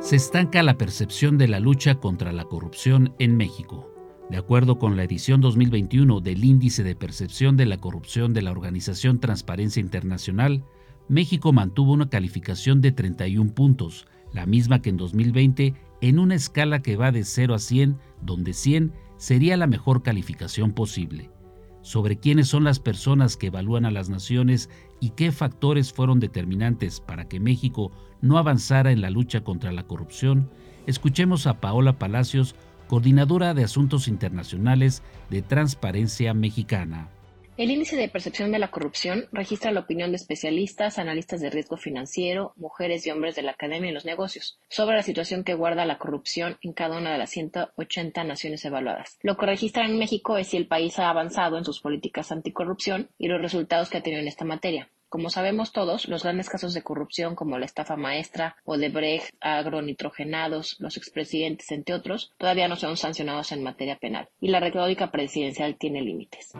Se estanca la percepción de la lucha contra la corrupción en México. De acuerdo con la edición 2021 del Índice de Percepción de la Corrupción de la Organización Transparencia Internacional, México mantuvo una calificación de 31 puntos, la misma que en 2020, en una escala que va de 0 a 100, donde 100 sería la mejor calificación posible. Sobre quiénes son las personas que evalúan a las naciones y qué factores fueron determinantes para que México no avanzara en la lucha contra la corrupción, escuchemos a Paola Palacios, coordinadora de Asuntos Internacionales de Transparencia Mexicana. El índice de percepción de la corrupción registra la opinión de especialistas, analistas de riesgo financiero, mujeres y hombres de la academia y los negocios sobre la situación que guarda la corrupción en cada una de las 180 naciones evaluadas. Lo que registra en México es si el país ha avanzado en sus políticas anticorrupción y los resultados que ha tenido en esta materia. Como sabemos todos, los grandes casos de corrupción como la estafa maestra, Odebrecht, agronitrogenados, los expresidentes, entre otros, todavía no son sancionados en materia penal, y la retórica presidencial tiene límites.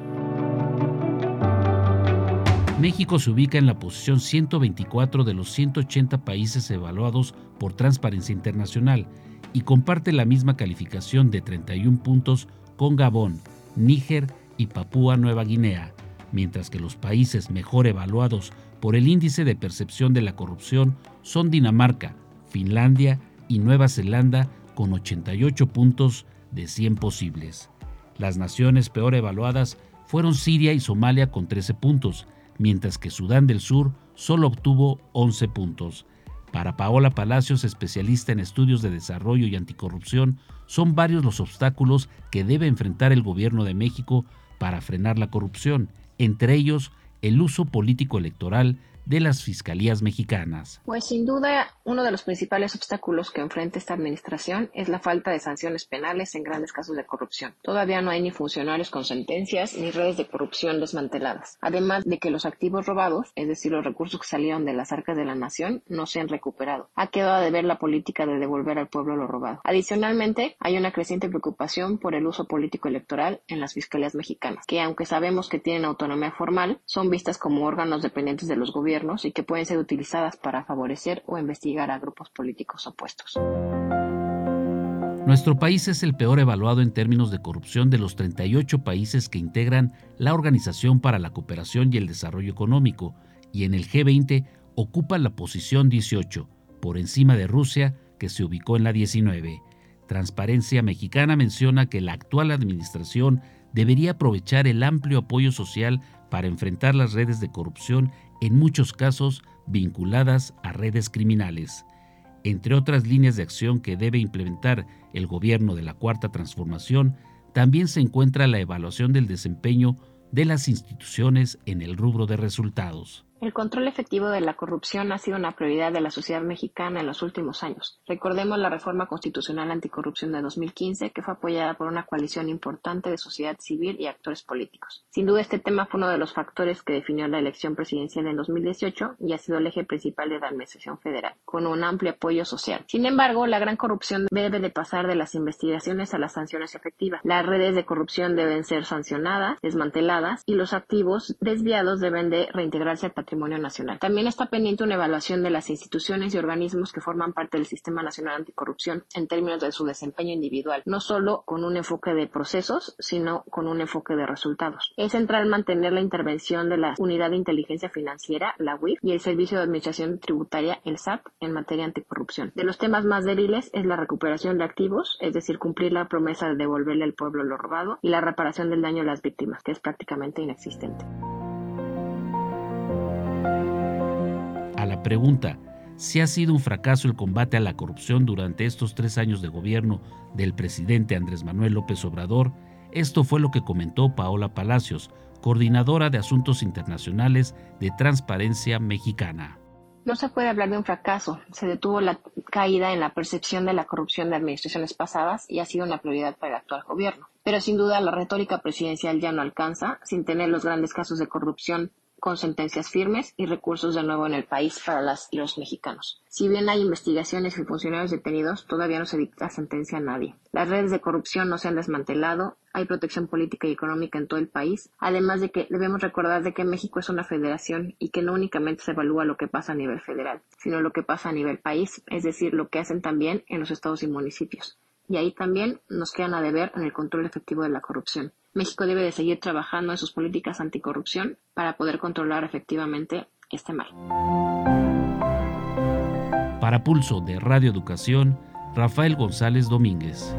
México se ubica en la posición 124 de los 180 países evaluados por Transparencia Internacional y comparte la misma calificación de 31 puntos con Gabón, Níger y Papúa Nueva Guinea, mientras que los países mejor evaluados por el índice de percepción de la corrupción son Dinamarca, Finlandia y Nueva Zelanda con 88 puntos de 100 posibles. Las naciones peor evaluadas fueron Siria y Somalia con 13 puntos, mientras que Sudán del Sur solo obtuvo 11 puntos. Para Paola Palacios, especialista en estudios de desarrollo y anticorrupción, son varios los obstáculos que debe enfrentar el gobierno de México para frenar la corrupción, entre ellos el uso político electoral de las fiscalías mexicanas. Pues sin duda, uno de los principales obstáculos que enfrenta esta administración es la falta de sanciones penales en grandes casos de corrupción. Todavía no hay ni funcionarios con sentencias ni redes de corrupción desmanteladas. Además de que los activos robados, es decir, los recursos que salieron de las arcas de la nación, no se han recuperado. Ha quedado de ver la política de devolver al pueblo lo robado. Adicionalmente, hay una creciente preocupación por el uso político electoral en las fiscalías mexicanas, que aunque sabemos que tienen autonomía formal, son vistas como órganos dependientes de los gobiernos y que pueden ser utilizadas para favorecer o investigar a grupos políticos opuestos. Nuestro país es el peor evaluado en términos de corrupción de los 38 países que integran la Organización para la Cooperación y el Desarrollo Económico y en el G20 ocupa la posición 18, por encima de Rusia, que se ubicó en la 19. Transparencia Mexicana menciona que la actual administración debería aprovechar el amplio apoyo social para enfrentar las redes de corrupción en muchos casos vinculadas a redes criminales. Entre otras líneas de acción que debe implementar el gobierno de la Cuarta Transformación, también se encuentra la evaluación del desempeño de las instituciones en el rubro de resultados. El control efectivo de la corrupción ha sido una prioridad de la sociedad mexicana en los últimos años. Recordemos la reforma constitucional anticorrupción de 2015, que fue apoyada por una coalición importante de sociedad civil y actores políticos. Sin duda, este tema fue uno de los factores que definió la elección presidencial en 2018 y ha sido el eje principal de la Administración Federal, con un amplio apoyo social. Sin embargo, la gran corrupción debe de pasar de las investigaciones a las sanciones efectivas. Las redes de corrupción deben ser sancionadas, desmanteladas y los activos desviados deben de reintegrarse al patrimonio También está pendiente una evaluación de las instituciones y organismos que forman parte del Sistema Nacional Anticorrupción en términos de su desempeño individual, no solo con un enfoque de procesos, sino con un enfoque de resultados. Es central mantener la intervención de la Unidad de Inteligencia Financiera, la UIF, y el Servicio de Administración Tributaria, el SAT, en materia anticorrupción. De los temas más débiles es la recuperación de activos, es decir, cumplir la promesa de devolverle al pueblo lo robado, y la reparación del daño a las víctimas, que es prácticamente inexistente. Pregunta si ha sido un fracaso el combate a la corrupción durante estos tres años de gobierno del presidente Andrés Manuel López Obrador, esto fue lo que comentó Paola Palacios, coordinadora de Asuntos Internacionales de Transparencia Mexicana. No se puede hablar de un fracaso. Se detuvo la caída en la percepción de la corrupción de administraciones pasadas y ha sido una prioridad para el actual gobierno. Pero sin duda la retórica presidencial ya no alcanza, sin tener los grandes casos de corrupción con sentencias firmes y recursos de nuevo en el país para las y los mexicanos. Si bien hay investigaciones y funcionarios detenidos, todavía no se dicta sentencia a nadie. Las redes de corrupción no se han desmantelado, hay protección política y económica en todo el país, además de que debemos recordar de que México es una federación y que no únicamente se evalúa lo que pasa a nivel federal, sino lo que pasa a nivel país, es decir, lo que hacen también en los estados y municipios. Y ahí también nos quedan a deber en el control efectivo de la corrupción. México debe de seguir trabajando en sus políticas anticorrupción para poder controlar efectivamente este mal. Para Pulso de Radio Educación, Rafael González Domínguez.